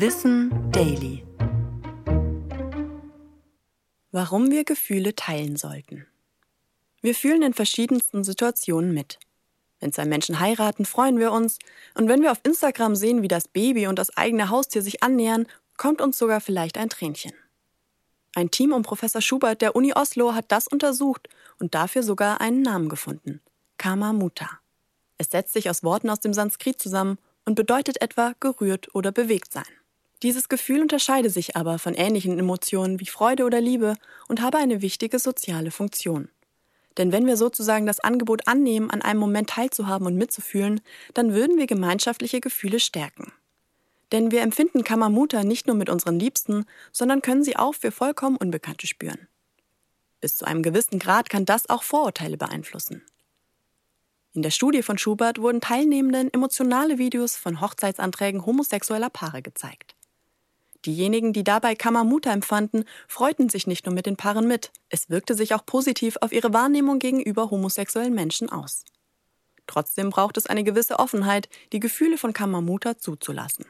Wissen Daily. Warum wir Gefühle teilen sollten. Wir fühlen in verschiedensten Situationen mit. Wenn zwei Menschen heiraten, freuen wir uns. Und wenn wir auf Instagram sehen, wie das Baby und das eigene Haustier sich annähern, kommt uns sogar vielleicht ein Tränchen. Ein Team um Professor Schubert der Uni Oslo hat das untersucht und dafür sogar einen Namen gefunden. Kama Muta. Es setzt sich aus Worten aus dem Sanskrit zusammen und bedeutet etwa gerührt oder bewegt sein. Dieses Gefühl unterscheide sich aber von ähnlichen Emotionen wie Freude oder Liebe und habe eine wichtige soziale Funktion. Denn wenn wir sozusagen das Angebot annehmen, an einem Moment teilzuhaben und mitzufühlen, dann würden wir gemeinschaftliche Gefühle stärken. Denn wir empfinden Kamamuta nicht nur mit unseren Liebsten, sondern können sie auch für vollkommen Unbekannte spüren. Bis zu einem gewissen Grad kann das auch Vorurteile beeinflussen. In der Studie von Schubert wurden Teilnehmenden emotionale Videos von Hochzeitsanträgen homosexueller Paare gezeigt. Diejenigen, die dabei Kamamuta empfanden, freuten sich nicht nur mit den Paaren mit, es wirkte sich auch positiv auf ihre Wahrnehmung gegenüber homosexuellen Menschen aus. Trotzdem braucht es eine gewisse Offenheit, die Gefühle von Kamamuta zuzulassen.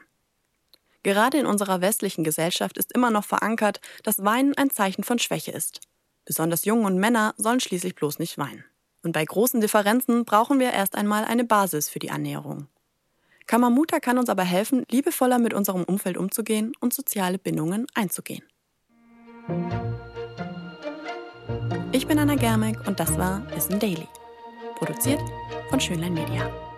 Gerade in unserer westlichen Gesellschaft ist immer noch verankert, dass Weinen ein Zeichen von Schwäche ist. Besonders Jungen und Männer sollen schließlich bloß nicht weinen. Und bei großen Differenzen brauchen wir erst einmal eine Basis für die Annäherung. Kamamuta kann uns aber helfen, liebevoller mit unserem Umfeld umzugehen und soziale Bindungen einzugehen. Ich bin Anna Germeck und das war Wissen Daily. Produziert von Schönlein Media.